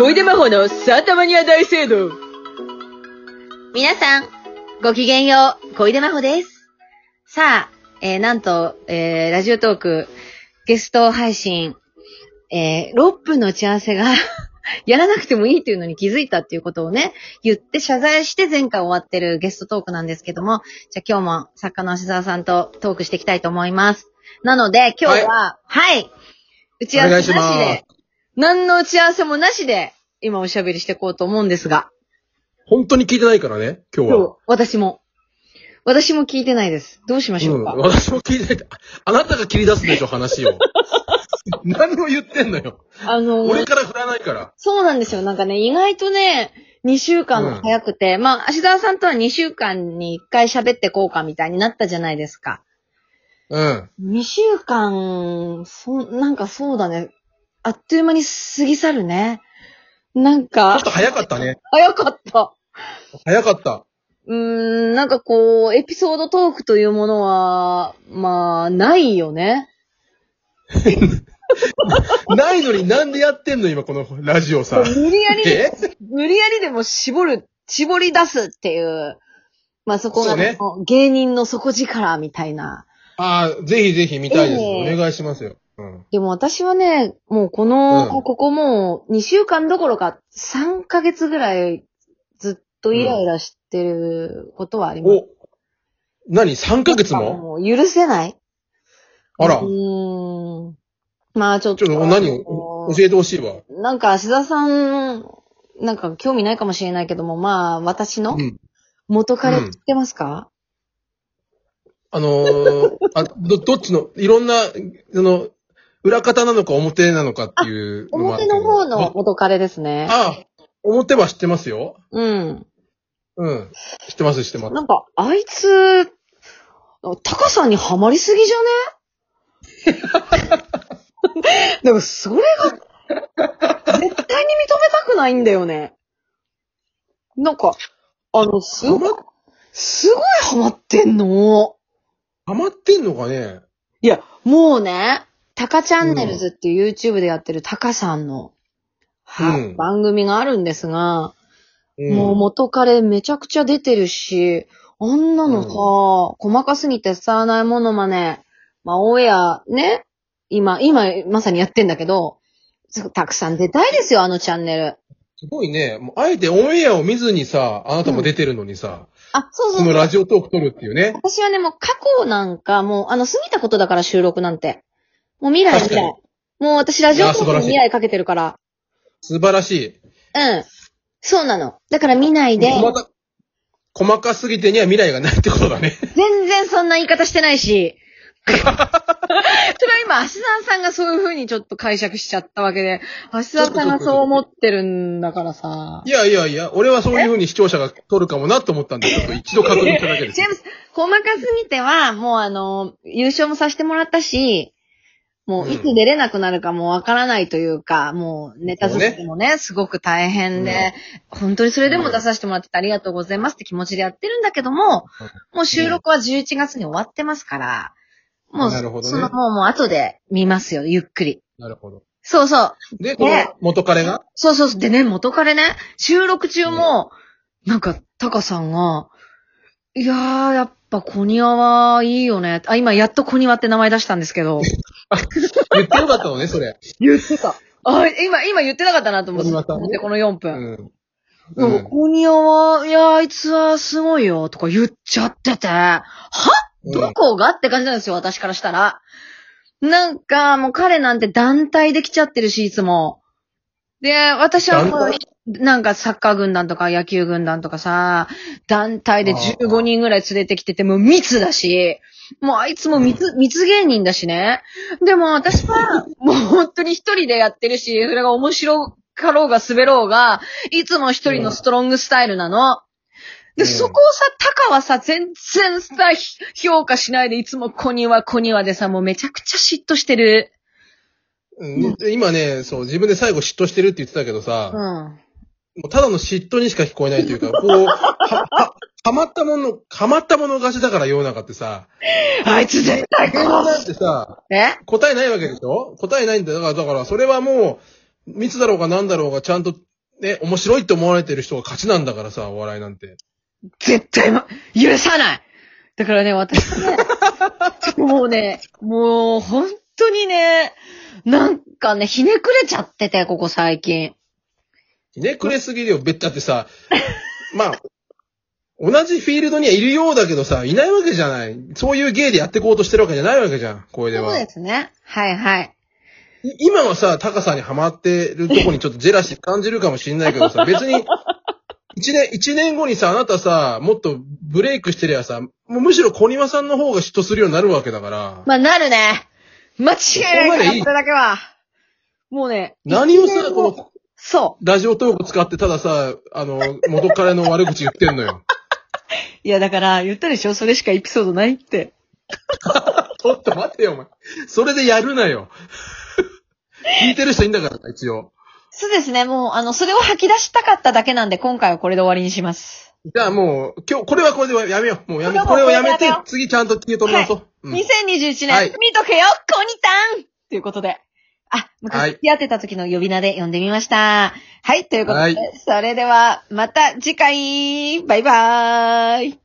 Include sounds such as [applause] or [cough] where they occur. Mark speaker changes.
Speaker 1: 小出魔法のサータマニア大聖堂。皆さん、ごきげんよう、小出魔法です。さあ、えー、なんと、えー、ラジオトーク、ゲスト配信、えー、6分の打ち合わせが、[laughs] やらなくてもいいというのに気づいたっていうことをね、言って謝罪して前回終わってるゲストトークなんですけども、じゃあ今日も作家の芦沢さんとトークしていきたいと思います。なので、今日は、はい、打ち合わせなしで、何の打ち合わせもなしで、今おしゃべりしていこうと思うんですが、
Speaker 2: 本当に聞いてないからね、今日は。
Speaker 1: 今日、私も。私も聞いてないです。どうしましょ
Speaker 2: う、
Speaker 1: うんか。
Speaker 2: 私も聞いてない。あなたが切り出すでしょ、話を。[laughs] 何を言ってんのよ。
Speaker 1: あの、
Speaker 2: 俺から振らないから。
Speaker 1: そうなんですよ。なんかね、意外とね、2週間早くて、まあ、芦沢さんとは2週間に1回喋ってこうかみたいになったじゃないですか。
Speaker 2: うん。
Speaker 1: 2週間、そ、なんかそうだね。あっという間に過ぎ去るね。なん
Speaker 2: ちょ
Speaker 1: か
Speaker 2: っと、早かったね。
Speaker 1: 早かった。
Speaker 2: 早かった。
Speaker 1: うーん、なんかこう、エピソードトークというものは、まあ、ないよね。[laughs]
Speaker 2: ないのになんでやってんの今このラジオさ。
Speaker 1: 無理やり、
Speaker 2: え
Speaker 1: 無理やりでも絞る、絞り出すっていう、まあそこが、
Speaker 2: ね
Speaker 1: 芸人の底力みたいな。
Speaker 2: ああ、ぜひぜひ見たいです。
Speaker 1: ええ
Speaker 2: お願いしますよ。うん。
Speaker 1: でも私はね、もうこの、
Speaker 2: うん
Speaker 1: ここもう2週間どころか3ヶ月ぐらいずっとイライラしてることはあります。
Speaker 2: お、何 ?3 ヶ月も？
Speaker 1: もう許せない
Speaker 2: あら
Speaker 1: う、ーん。まあちょっと。
Speaker 2: ちょっと何？を教えてほしいわ。
Speaker 1: なんか、芦田さん、なんか興味ないかもしれないけども、まあ私の
Speaker 2: うん。
Speaker 1: 元彼知ってますか、
Speaker 2: あのー、あ、ど、どっちの、いろんな、その、裏方なのか表なのかっていうもある
Speaker 1: 表
Speaker 2: けど。
Speaker 1: の方の元彼ですね。
Speaker 2: ああ、表は知ってますよ。
Speaker 1: うん。
Speaker 2: うん。知ってます、知ってます。
Speaker 1: なんか、あいつ、タカさんにはまりすぎじゃね？[laughs] でも、それが、絶対に認めたくないんだよね。なんか、あの、すごい、すごいハマってんの。
Speaker 2: ハマってんのかね？
Speaker 1: いや、もうね、タカチャンネルズっていう YouTube でやってるタカさんの、は
Speaker 2: うん
Speaker 1: 番組があるんですが、
Speaker 2: うん。
Speaker 1: もう元彼めちゃくちゃ出てるし、あんなのさ、細かすぎて伝わらないものまね、まあ、オンエアね、今、今まさにやってんだけど、たくさん出たいですよ、あのチャンネル。
Speaker 2: すごいね。もうあえてオンエアを見ずにさ、あなたも出てるのにさ、
Speaker 1: あ、そうそうそ
Speaker 2: のラジオトーク撮るっていうね。
Speaker 1: 私はね、もう過去なんか、もう、あの、過ぎたことだから収録なんて。もう未来未
Speaker 2: 確
Speaker 1: 来。もう私ラジオトークに未来かけてるから。
Speaker 2: 素晴らしい。
Speaker 1: うん。そうなの。だから見ないで、
Speaker 2: 細か、細かすぎてには未来がないってことだね。
Speaker 1: 全然そんな言い方してないし。[laughs] それは今、芦沢さんがそういう風にちょっと解釈しちゃったわけで、芦沢さんがそう思ってるんだからさ
Speaker 2: い。やいやいや、俺はそういう風に視聴者が撮るかもなと思ったんで、ちょっと一度確認しただけです [laughs]
Speaker 1: ジェー。ムス、細かすぎては、もうあの、優勝もさせてもらったし、もういつ出れなくなるかもわからないというか、もうネタ作りもね、すごく大変で、本当にそれでも出させてもらっててありがとうございますって気持ちでやってるんだけども、もう収録は11月に終わってますから、もう、
Speaker 2: ね
Speaker 1: そのもうもう後で見ますよ、ゆっくり。
Speaker 2: なるほど。
Speaker 1: そうそう。
Speaker 2: で、この元彼が？
Speaker 1: そうそうそう。でね、元彼ね、収録中も、なんか、タカさんが、いやー、やっぱ小庭はいいよね。あ、今やっと小庭って名前出したんですけど。[laughs]
Speaker 2: 言ってよかったのね、それ。
Speaker 1: 言ってた。あ、今、今言ってなかったなと思って。この4
Speaker 2: う
Speaker 1: 分。
Speaker 2: ん。
Speaker 1: なんか、小庭は、いやー、あいつはすごいよ、とか言っちゃってて、は？どこが？って感じなんですよ、私からしたら。なんか、もう彼なんて団体で来ちゃってるし、いつも。で、私はもう
Speaker 2: 団体？
Speaker 1: なんかサッカー軍団とか野球軍団とかさ、団体で15人ぐらい連れてきてて、もう密だし、もうあいつも密、密芸人だしね。でも私は、もう本当に一人でやってるし、それが面白かろうが滑ろうが、いつも一人のストロングスタイルなの。で、
Speaker 2: うん
Speaker 1: そこをさ、タカはさ、全然さ、ひ評価しないで、いつも小庭小庭でさ、もうめちゃくちゃ嫉妬してる。
Speaker 2: うん今ね、そう、自分で最後嫉妬してるって言ってたけど
Speaker 1: う
Speaker 2: さ、
Speaker 1: ん。
Speaker 2: もうただの嫉妬にしか聞こえないというか、こう、は、は、はまったもの、はまったもの勝ちだから世の中ってさ、
Speaker 1: あいつ絶対
Speaker 2: 芸人なんてさ、
Speaker 1: え？
Speaker 2: 答えないわけでしょ？答えないんだよ。だから、だから、それはもう、密だろうが何だろうが、ちゃんとね、面白いって思われてる人が勝ちなんだからさ、お笑いなんて。
Speaker 1: 絶対ま、許さないだからね、私ね、[laughs] もうね、もう本当にね、なんかね、ひねくれちゃってて、ここ最近。
Speaker 2: ひねくれすぎるよ、べっちゃってさ。[laughs] まあ、同じフィールドにはいるようだけどさ、いないわけじゃない。そういう芸でやっていこうとしてるわけじゃないわけじゃん、これでは。
Speaker 1: そうですね。はいはい。
Speaker 2: い今はさ、高さにハマってるとこにちょっとジェラシー感じるかもしれないけどさ、[laughs] 別に、一年、一年後にさ、あなたさ、もっとブレイクしてりゃさ、もうむしろ小庭さんの方が嫉妬するようになるわけだから。
Speaker 1: まあ、なるね。間違いないから、それだけは。もうね。
Speaker 2: 何をさ、この、
Speaker 1: そ
Speaker 2: ラジオトーク使ってたださ、あの、元彼の悪口言ってんのよ。
Speaker 1: う。[laughs] いや、だから、言ったでしょ？それしかエピソードないって。[laughs]
Speaker 2: ちょっと待ってよ、お前。それでやるなよ。[laughs] 聞いてる人いいんだからな、一応。
Speaker 1: そうですね。もう、あの、それを吐き出したかっただけなんで、今回はこれで終わりにします。
Speaker 2: じゃあもう、今日、これはこれでやめよう。もうやめ、
Speaker 1: これはもう
Speaker 2: これをやめて次ちゃんと気を取り直そう。うん
Speaker 1: 2021年、
Speaker 2: はい
Speaker 1: 見とけよ、コニタンということで。あ、
Speaker 2: はい。
Speaker 1: 昔付き合ってた時の呼び名で呼んでみました。はい、ということで、
Speaker 2: はい。
Speaker 1: それでは、また次回。バイバーイ